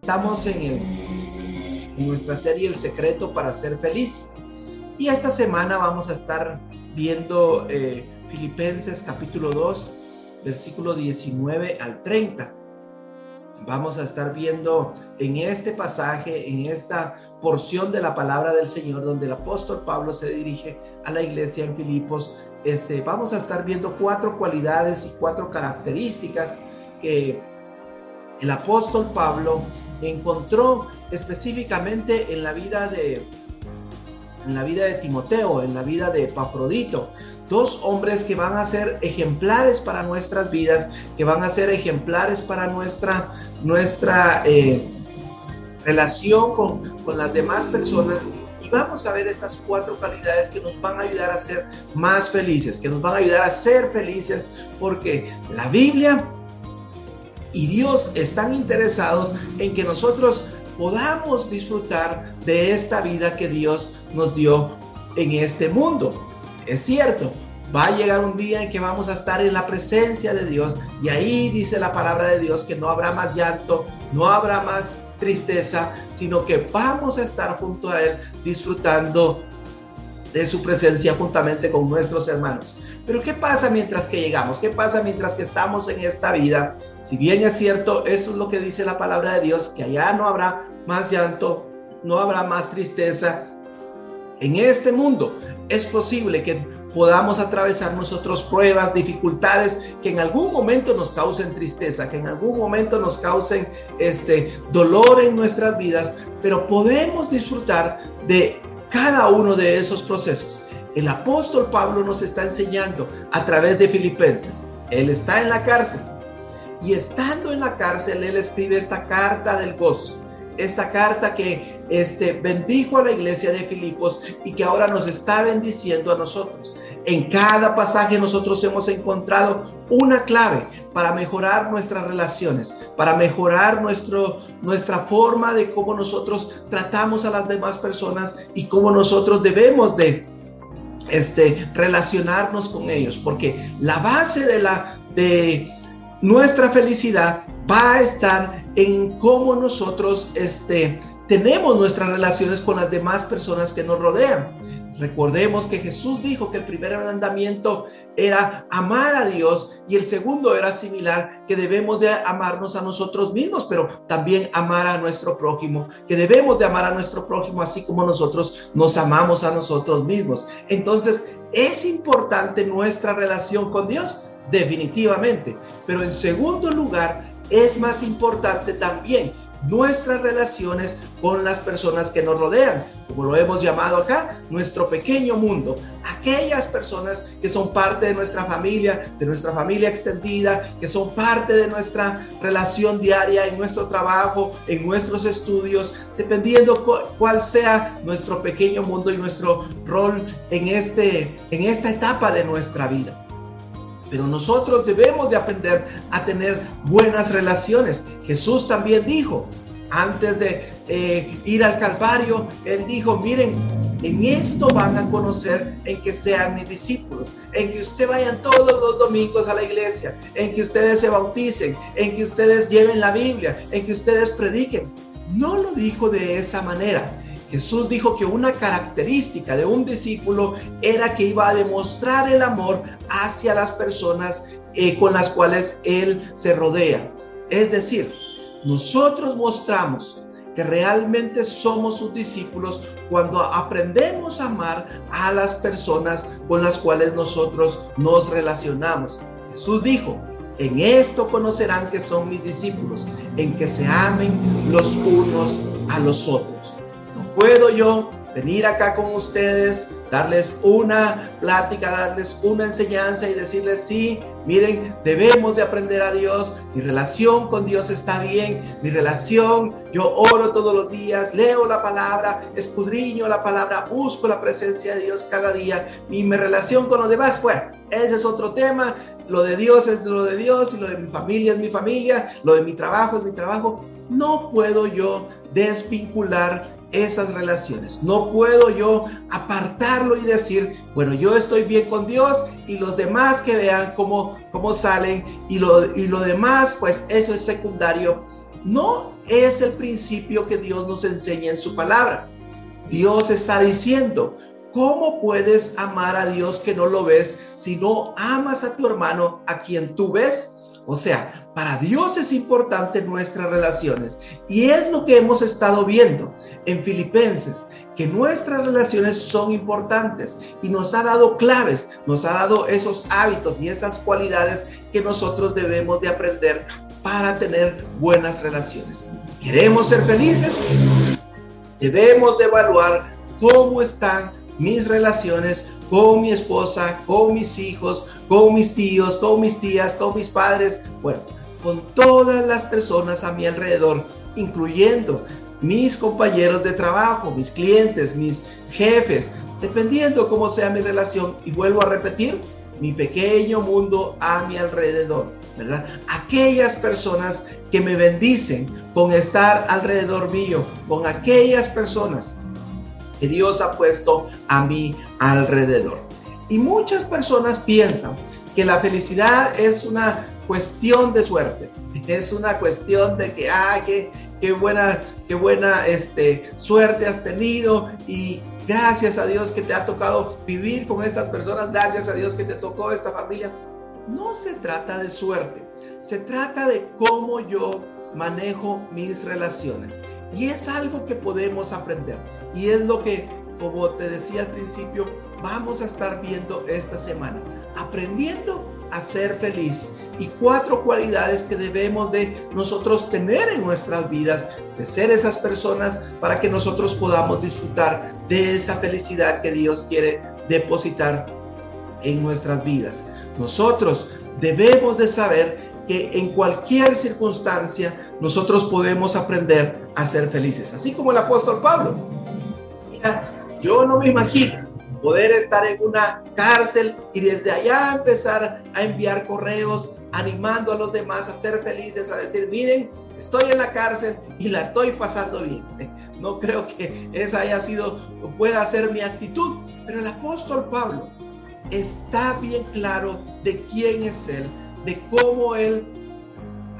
Estamos en, nuestra serie El secreto para ser feliz. Y esta semana vamos a estar viendo eh, Filipenses capítulo 2, versículo 19 al 30. Vamos a estar viendo en este pasaje, en esta porción de la palabra del Señor, donde el apóstol Pablo se dirige a la iglesia en Filipos. Este, vamos a estar viendo cuatro cualidades y cuatro características que el apóstol Pablo encontró específicamente en la vida de en la vida de Timoteo, en la vida de Pafrodito, dos hombres que van a ser ejemplares para nuestras vidas, que van a ser ejemplares para nuestra, nuestra eh, relación con, con las demás personas y vamos a ver estas cuatro calidades que nos van a ayudar a ser más felices, que nos van a ayudar a ser felices, porque la Biblia y Dios están interesados en que nosotros podamos disfrutar de esta vida que Dios nos dio en este mundo. Es cierto, va a llegar un día en que vamos a estar en la presencia de Dios y ahí dice la palabra de Dios que no habrá más llanto, no habrá más tristeza, sino que vamos a estar junto a Él disfrutando de su presencia juntamente con nuestros hermanos. Pero ¿qué pasa mientras que llegamos? ¿Qué pasa mientras que estamos en esta vida? Si bien es cierto, eso es lo que dice la palabra de Dios, que allá no habrá más llanto, no habrá más tristeza. En este mundo es posible que podamos atravesar nosotros pruebas, dificultades que en algún momento nos causen tristeza, que en algún momento nos causen este dolor en nuestras vidas, pero podemos disfrutar de cada uno de esos procesos. El apóstol Pablo nos está enseñando a través de Filipenses. Él está en la cárcel y estando en la cárcel él escribe esta carta del gozo. Esta carta que este, bendijo a la iglesia de Filipos y que ahora nos está bendiciendo a nosotros. En cada pasaje nosotros hemos encontrado una clave para mejorar nuestras relaciones, para mejorar nuestro, nuestra forma de cómo nosotros tratamos a las demás personas y cómo nosotros debemos de este, relacionarnos con ellos, porque la base de, la, de nuestra felicidad va a estar en cómo nosotros este, tenemos nuestras relaciones con las demás personas que nos rodean. Recordemos que Jesús dijo que el primer mandamiento era amar a Dios y el segundo era similar, que debemos de amarnos a nosotros mismos, pero también amar a nuestro prójimo, que debemos de amar a nuestro prójimo así como nosotros nos amamos a nosotros mismos. Entonces, es importante nuestra relación con Dios, definitivamente, pero en segundo lugar, es más importante también nuestras relaciones con las personas que nos rodean, como lo hemos llamado acá, nuestro pequeño mundo, aquellas personas que son parte de nuestra familia, de nuestra familia extendida, que son parte de nuestra relación diaria en nuestro trabajo, en nuestros estudios, dependiendo cuál sea nuestro pequeño mundo y nuestro rol en, este, en esta etapa de nuestra vida. Pero nosotros debemos de aprender a tener buenas relaciones. Jesús también dijo, antes de eh, ir al Calvario, Él dijo, miren, en esto van a conocer en que sean mis discípulos, en que ustedes vayan todos los domingos a la iglesia, en que ustedes se bauticen, en que ustedes lleven la Biblia, en que ustedes prediquen. No lo dijo de esa manera. Jesús dijo que una característica de un discípulo era que iba a demostrar el amor hacia las personas eh, con las cuales él se rodea. Es decir, nosotros mostramos que realmente somos sus discípulos cuando aprendemos a amar a las personas con las cuales nosotros nos relacionamos. Jesús dijo, en esto conocerán que son mis discípulos, en que se amen los unos a los otros puedo yo venir acá con ustedes, darles una plática, darles una enseñanza y decirles, sí, miren, debemos de aprender a Dios, mi relación con Dios está bien, mi relación, yo oro todos los días, leo la palabra, escudriño la palabra, busco la presencia de Dios cada día, mi relación con los demás, pues, ese es otro tema, lo de Dios es lo de Dios y lo de mi familia es mi familia, lo de mi trabajo es mi trabajo. No puedo yo desvincular esas relaciones. No puedo yo apartarlo y decir, bueno, yo estoy bien con Dios y los demás que vean cómo, cómo salen y lo, y lo demás, pues eso es secundario. No es el principio que Dios nos enseña en su palabra. Dios está diciendo, ¿cómo puedes amar a Dios que no lo ves si no amas a tu hermano a quien tú ves? O sea, para Dios es importante nuestras relaciones. Y es lo que hemos estado viendo en Filipenses, que nuestras relaciones son importantes y nos ha dado claves, nos ha dado esos hábitos y esas cualidades que nosotros debemos de aprender para tener buenas relaciones. ¿Queremos ser felices? Debemos de evaluar cómo están mis relaciones con mi esposa, con mis hijos, con mis tíos, con mis tías, con mis padres, bueno, con todas las personas a mi alrededor, incluyendo mis compañeros de trabajo, mis clientes, mis jefes, dependiendo cómo sea mi relación. Y vuelvo a repetir, mi pequeño mundo a mi alrededor, ¿verdad? Aquellas personas que me bendicen con estar alrededor mío, con aquellas personas que Dios ha puesto a mi alrededor. Y muchas personas piensan que la felicidad es una cuestión de suerte, es una cuestión de que, ah, qué, qué buena, qué buena este, suerte has tenido y gracias a Dios que te ha tocado vivir con estas personas, gracias a Dios que te tocó esta familia. No se trata de suerte, se trata de cómo yo manejo mis relaciones. Y es algo que podemos aprender. Y es lo que, como te decía al principio, vamos a estar viendo esta semana. Aprendiendo a ser feliz y cuatro cualidades que debemos de nosotros tener en nuestras vidas, de ser esas personas para que nosotros podamos disfrutar de esa felicidad que Dios quiere depositar en nuestras vidas. Nosotros debemos de saber que en cualquier circunstancia nosotros podemos aprender a ser felices, así como el apóstol Pablo. Yo no me imagino poder estar en una cárcel y desde allá empezar a enviar correos animando a los demás a ser felices, a decir, miren, estoy en la cárcel y la estoy pasando bien. No creo que esa haya sido, pueda ser mi actitud, pero el apóstol Pablo está bien claro de quién es él, de cómo Él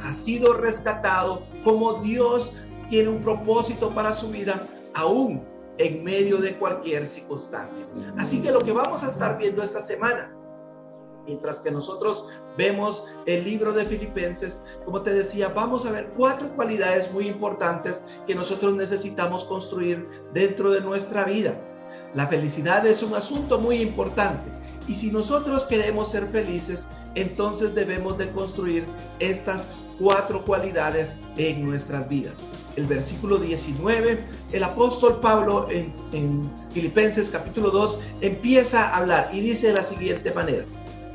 ha sido rescatado, cómo Dios tiene un propósito para su vida, aún en medio de cualquier circunstancia. Así que lo que vamos a estar viendo esta semana, mientras que nosotros vemos el libro de Filipenses, como te decía, vamos a ver cuatro cualidades muy importantes que nosotros necesitamos construir dentro de nuestra vida. La felicidad es un asunto muy importante y si nosotros queremos ser felices, entonces debemos de construir estas cuatro cualidades en nuestras vidas. El versículo 19, el apóstol Pablo en, en, Filipenses capítulo 2 empieza a hablar y dice de la siguiente manera,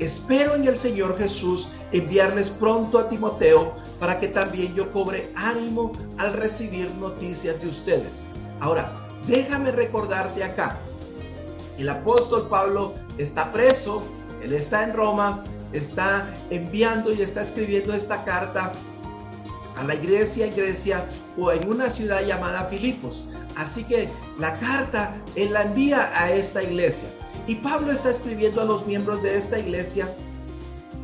espero en el Señor Jesús enviarles pronto a Timoteo para que también yo cobre ánimo al recibir noticias de ustedes. Ahora, déjame recordarte acá, el apóstol Pablo está preso, él está en Roma, está enviando y está escribiendo esta carta a la iglesia en Grecia o en una ciudad llamada Filipos. Así que la carta él la envía a esta iglesia. Y Pablo está escribiendo a los miembros de esta iglesia,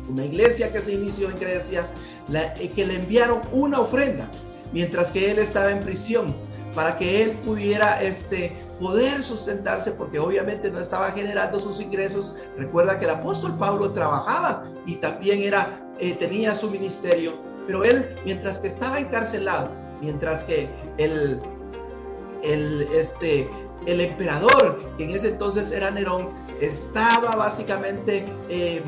una iglesia que se inició en Grecia, eh, que le enviaron una ofrenda mientras que él estaba en prisión para que él pudiera este, poder sustentarse porque obviamente no estaba generando sus ingresos. Recuerda que el apóstol Pablo trabajaba y también era, eh, tenía su ministerio, pero él mientras que estaba encarcelado, mientras que el, el, este, el emperador, que en ese entonces era Nerón, estaba básicamente... Eh,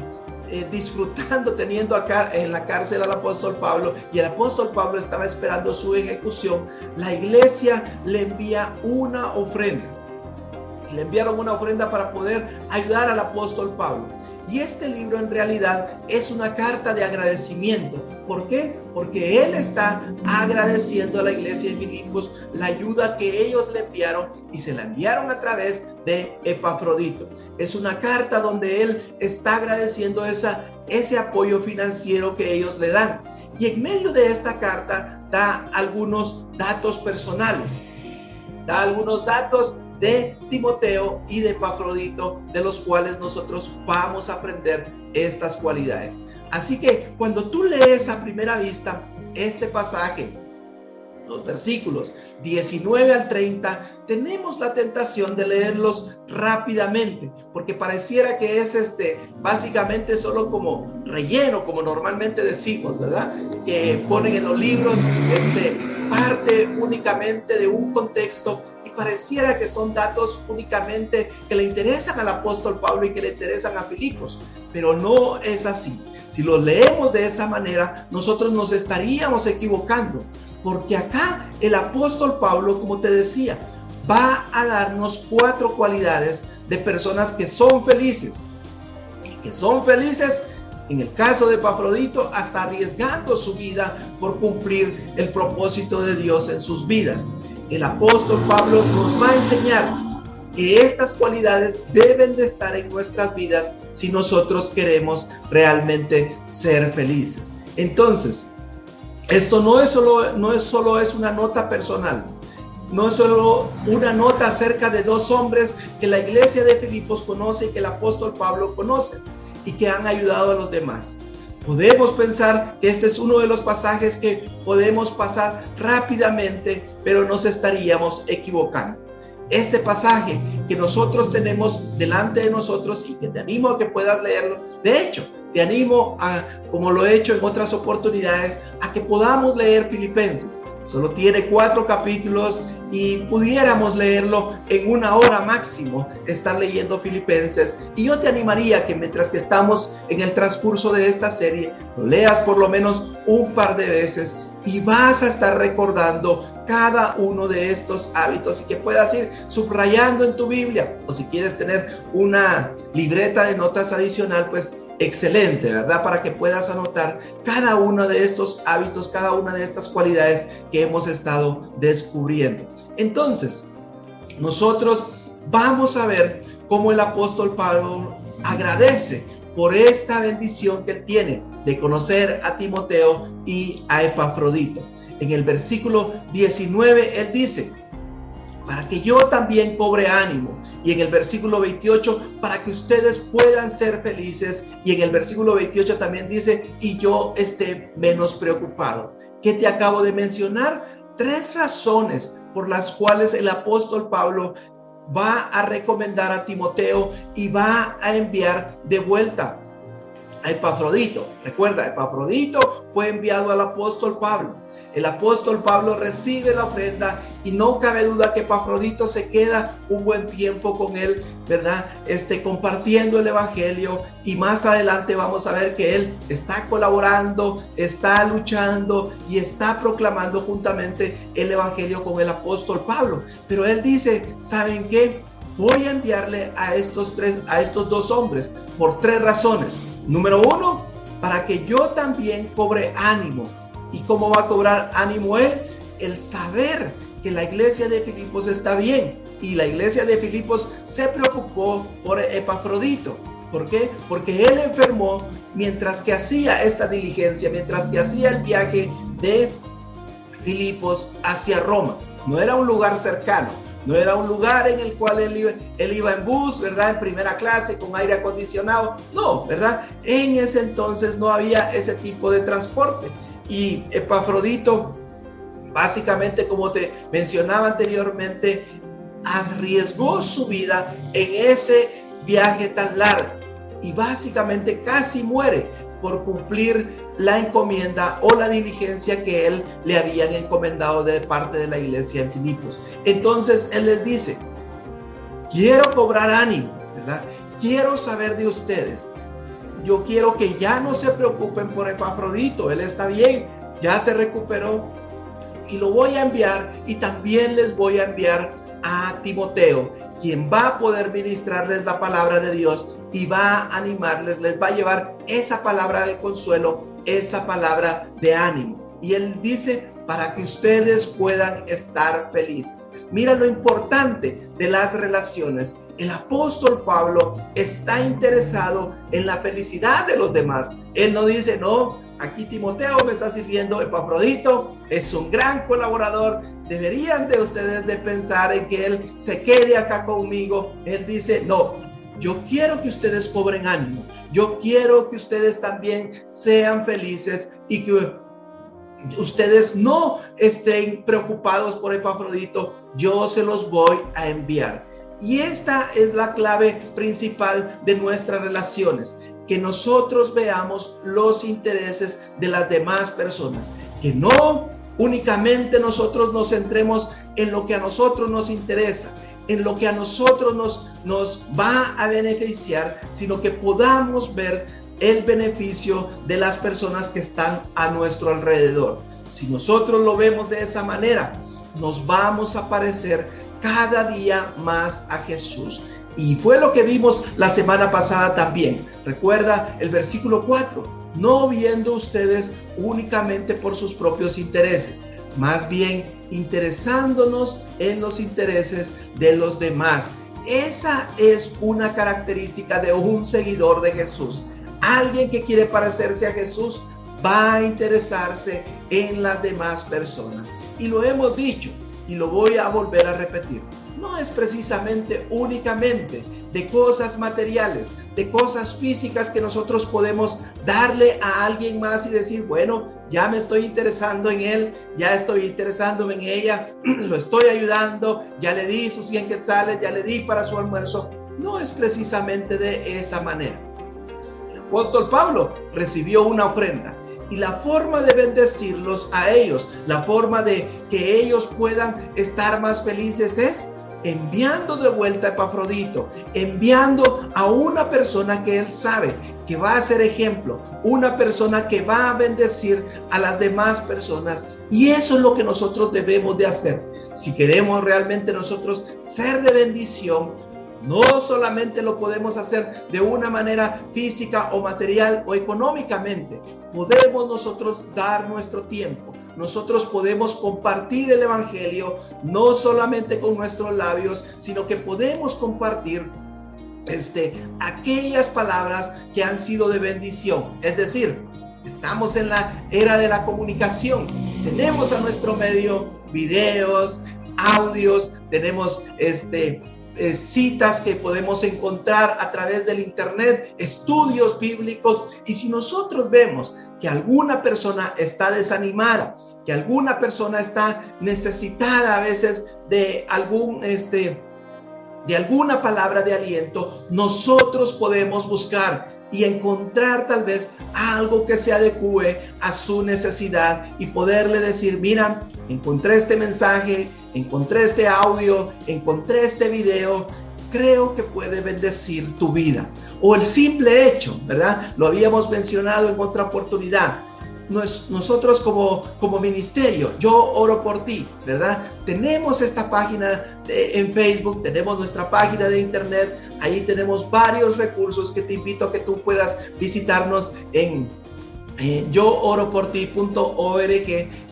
eh, disfrutando, teniendo acá en la cárcel al apóstol Pablo y el apóstol Pablo estaba esperando su ejecución, la iglesia le envía una ofrenda. Le enviaron una ofrenda para poder ayudar al apóstol Pablo. Y este libro en realidad es una carta de agradecimiento. ¿Por qué? Porque él está agradeciendo a la iglesia de Filipos la ayuda que ellos le enviaron y se la enviaron a través de Epafrodito. Es una carta donde él está agradeciendo esa, ese apoyo financiero que ellos le dan. Y en medio de esta carta da algunos datos personales. da algunos datos de Timoteo y de Pafrodito, de los cuales nosotros vamos a aprender estas cualidades. Así que cuando tú lees a primera vista este pasaje, los versículos 19 al 30, tenemos la tentación de leerlos rápidamente, porque pareciera que es este básicamente solo como relleno, como normalmente decimos, ¿verdad? Que ponen en los libros este parte únicamente de un contexto pareciera que son datos únicamente que le interesan al apóstol Pablo y que le interesan a Filipos, pero no es así. Si lo leemos de esa manera, nosotros nos estaríamos equivocando, porque acá el apóstol Pablo, como te decía, va a darnos cuatro cualidades de personas que son felices. Que son felices, en el caso de Pafrodito, hasta arriesgando su vida por cumplir el propósito de Dios en sus vidas. El apóstol Pablo nos va a enseñar que estas cualidades deben de estar en nuestras vidas si nosotros queremos realmente ser felices. Entonces, esto no es solo, no es solo es una nota personal, no es solo una nota acerca de dos hombres que la iglesia de Filipos conoce y que el apóstol Pablo conoce y que han ayudado a los demás. Podemos pensar que este es uno de los pasajes que podemos pasar rápidamente, pero nos estaríamos equivocando. Este pasaje que nosotros tenemos delante de nosotros y que te animo a que puedas leerlo, de hecho, te animo a, como lo he hecho en otras oportunidades, a que podamos leer Filipenses. Solo tiene cuatro capítulos y pudiéramos leerlo en una hora máximo, estar leyendo Filipenses. Y yo te animaría que mientras que estamos en el transcurso de esta serie, lo leas por lo menos un par de veces y vas a estar recordando cada uno de estos hábitos y que puedas ir subrayando en tu Biblia. O si quieres tener una libreta de notas adicional, pues excelente, ¿verdad? Para que puedas anotar cada uno de estos hábitos, cada una de estas cualidades que hemos estado descubriendo. Entonces, nosotros vamos a ver cómo el apóstol Pablo agradece por esta bendición que tiene de conocer a Timoteo y a Epafrodito. En el versículo 19 él dice, para que yo también cobre ánimo. Y en el versículo 28, para que ustedes puedan ser felices. Y en el versículo 28 también dice, y yo esté menos preocupado. ¿Qué te acabo de mencionar? Tres razones por las cuales el apóstol Pablo va a recomendar a Timoteo y va a enviar de vuelta a Epafrodito. Recuerda, Epafrodito fue enviado al apóstol Pablo. El apóstol Pablo recibe la ofrenda y no cabe duda que Pafrodito se queda un buen tiempo con él, ¿verdad? Este, compartiendo el evangelio y más adelante vamos a ver que él está colaborando, está luchando y está proclamando juntamente el evangelio con el apóstol Pablo. Pero él dice, ¿saben qué? Voy a enviarle a estos tres, a estos dos hombres por tres razones. Número uno, para que yo también cobre ánimo ¿Y cómo va a cobrar ánimo él? El saber que la iglesia de Filipos está bien. Y la iglesia de Filipos se preocupó por Epafrodito. ¿Por qué? Porque él enfermó mientras que hacía esta diligencia, mientras que hacía el viaje de Filipos hacia Roma. No era un lugar cercano, no era un lugar en el cual él iba, en bus, ¿verdad? En primera clase, con aire acondicionado. No, ¿verdad? En ese entonces no había ese tipo de transporte. Y Epafrodito, básicamente como te mencionaba anteriormente, arriesgó su vida en ese viaje tan largo y básicamente casi muere por cumplir la encomienda o la diligencia que él le habían encomendado de parte de la iglesia en Filipos. Entonces él les dice, quiero cobrar ánimo, ¿verdad? Quiero saber de ustedes yo quiero que ya no se preocupen por Epafrodito, él está bien, ya se recuperó y lo voy a enviar y también les voy a enviar a Timoteo, quien va a poder ministrarles la palabra de Dios y va a animarles, les va a llevar esa palabra de consuelo, esa palabra de ánimo. Y él dice, para que ustedes puedan estar felices. Mira lo importante de las relaciones el apóstol Pablo está interesado en la felicidad de los demás. Él no dice, no, aquí Timoteo me está sirviendo, Epafrodito es un gran colaborador, deberían de ustedes de pensar en que él se quede acá conmigo. Él dice, no, yo quiero que ustedes cobren ánimo, yo quiero que ustedes también sean felices y que ustedes no estén preocupados por Epafrodito, yo se los voy a enviar. Y esta es la clave principal de nuestras relaciones, que nosotros veamos los intereses de las demás personas, que no únicamente nosotros nos centremos en lo que a nosotros nos interesa, en lo que a nosotros nos, nos va a beneficiar, sino que podamos ver el beneficio de las personas que están a nuestro alrededor. Si nosotros lo vemos de esa manera, nos vamos a parecer cada día más a Jesús. Y fue lo que vimos la semana pasada también. Recuerda el versículo 4, no viendo ustedes únicamente por sus propios intereses, más bien interesándonos en los intereses de los demás. Esa es una característica de un seguidor de Jesús. Alguien que quiere parecerse a Jesús va a interesarse en las demás personas. Y lo hemos dicho y lo voy a volver a repetir. No es precisamente únicamente de cosas materiales, de cosas físicas que nosotros podemos darle a alguien más y decir, bueno, ya me estoy interesando en él, ya estoy interesándome en ella, lo estoy ayudando, ya le di sus 100 quetzales, ya le di para su almuerzo. No es precisamente de esa manera. El apóstol Pablo recibió una ofrenda y la forma de bendecirlos a ellos, la forma de que ellos puedan estar más felices es enviando de vuelta a Epafrodito, enviando a una persona que él sabe que va a ser ejemplo, una persona que va a bendecir a las demás personas. Y eso es lo que nosotros debemos de hacer. Si queremos realmente nosotros ser de bendición, no solamente lo podemos hacer de una manera física o material o económicamente. Podemos nosotros dar nuestro tiempo. Nosotros podemos compartir el Evangelio no solamente con nuestros labios, sino que podemos compartir este, aquellas palabras que han sido de bendición. Es decir, estamos en la era de la comunicación. Tenemos a nuestro medio videos, audios, tenemos este, eh, citas que podemos encontrar a través del Internet, estudios bíblicos. Y si nosotros vemos que alguna persona está desanimada, que alguna persona está necesitada a veces de algún, este, de alguna palabra de aliento, nosotros podemos buscar y encontrar tal vez algo que se adecue a su necesidad y poderle decir, mira, encontré este mensaje, encontré este audio, encontré este video, creo que puede bendecir tu vida. O el simple hecho, ¿verdad? Lo habíamos mencionado en otra oportunidad. nosotros como, como ministerio, yo oro por ti, ¿verdad? Tenemos esta página en Facebook, tenemos nuestra página de internet, ahí tenemos varios recursos que te invito a que tú puedas visitarnos en eh,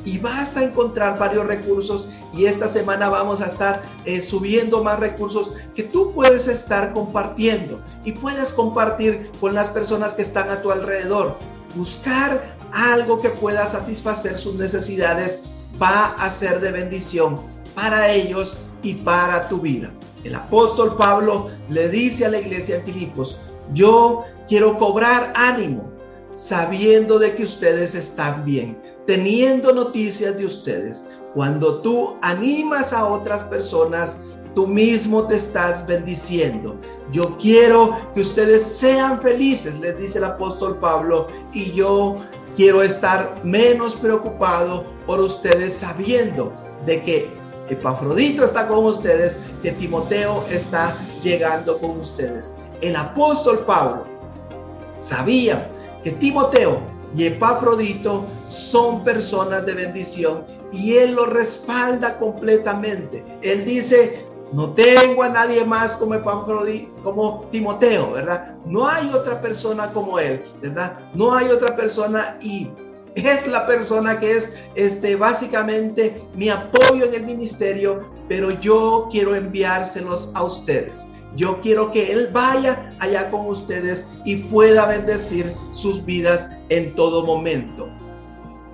y vas a encontrar varios recursos y esta semana vamos a estar eh, subiendo más recursos que tú puedes estar compartiendo y puedes compartir con las personas que están a tu alrededor. Buscar algo que pueda satisfacer sus necesidades va a ser de bendición para ellos y para tu vida. El apóstol Pablo le dice a la iglesia en Filipos, yo quiero cobrar ánimo sabiendo de que ustedes están bien, teniendo noticias de ustedes. Cuando tú animas a otras personas, tú mismo te estás bendiciendo. Yo quiero que ustedes sean felices, les dice el apóstol Pablo, y yo quiero estar menos preocupado por ustedes sabiendo de que Epafrodito está con ustedes, que Timoteo está llegando con ustedes. El apóstol Pablo sabía que Timoteo y Epafrodito son personas de bendición y él lo respalda completamente. Él dice, no tengo a nadie más como Epafrodito, como Timoteo, ¿verdad? No hay otra persona como él, ¿verdad? No hay otra persona y es la persona que es este básicamente mi apoyo en el ministerio, pero yo quiero enviárselos a ustedes. Yo quiero que Él vaya allá con ustedes y pueda bendecir sus vidas en todo momento.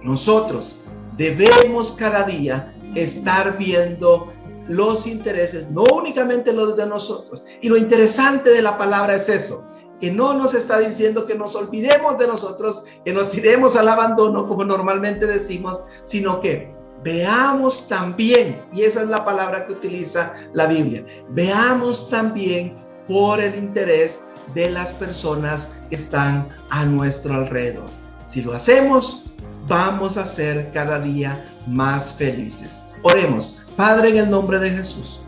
Nosotros debemos cada día estar viendo los intereses, no únicamente los de nosotros. Y lo interesante de la palabra es eso, que no nos está diciendo que nos olvidemos de nosotros, que nos tiremos al abandono, como normalmente decimos, sino que veamos también, y esa es la palabra que utiliza la Biblia, veamos también por el interés de las personas que están a nuestro alrededor. Si lo hacemos, vamos a ser cada día más felices. Oremos, Padre, en el nombre de Jesús.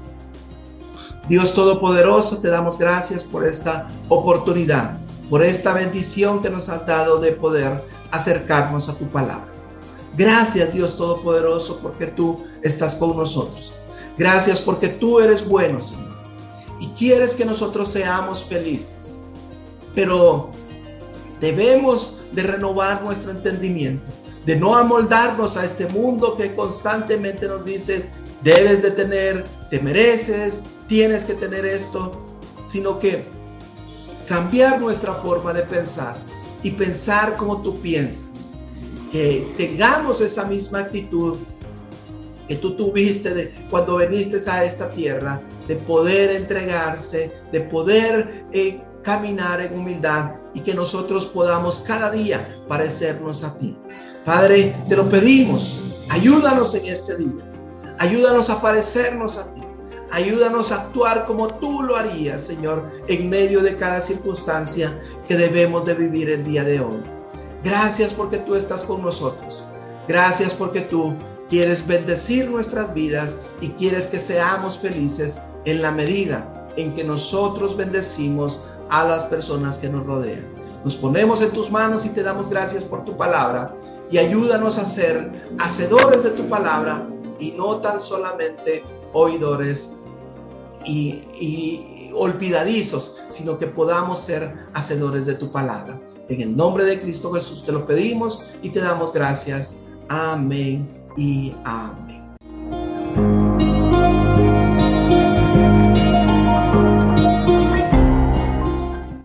Dios Todopoderoso, te damos gracias por esta oportunidad, por esta bendición que nos has dado de poder acercarnos a tu palabra. Gracias Dios Todopoderoso porque tú estás con nosotros. Gracias porque tú eres bueno, Señor. Y quieres que nosotros seamos felices. Pero debemos de renovar nuestro entendimiento, de no amoldarnos a este mundo que constantemente nos dice, debes de tener, te mereces, tienes que tener esto, sino que cambiar nuestra forma de pensar y pensar como tú piensas. Que tengamos esa misma actitud que tú tuviste de, cuando viniste a esta tierra, de poder entregarse, de poder eh, caminar en humildad y que nosotros podamos cada día parecernos a ti. Padre, te lo pedimos, ayúdanos en este día, ayúdanos a parecernos a ti. Ayúdanos a actuar como tú lo harías, Señor, en medio de cada circunstancia que debemos de vivir el día de hoy. Gracias porque tú estás con nosotros. Gracias porque tú quieres bendecir nuestras vidas y quieres que seamos felices en la medida en que nosotros bendecimos a las personas que nos rodean. Nos ponemos en tus manos y te damos gracias por tu palabra y ayúdanos a ser hacedores de tu palabra y no tan solamente oidores y, olvidadizos, sino que podamos ser hacedores de tu palabra. En el nombre de Cristo Jesús te lo pedimos y te damos gracias. Amén y amén.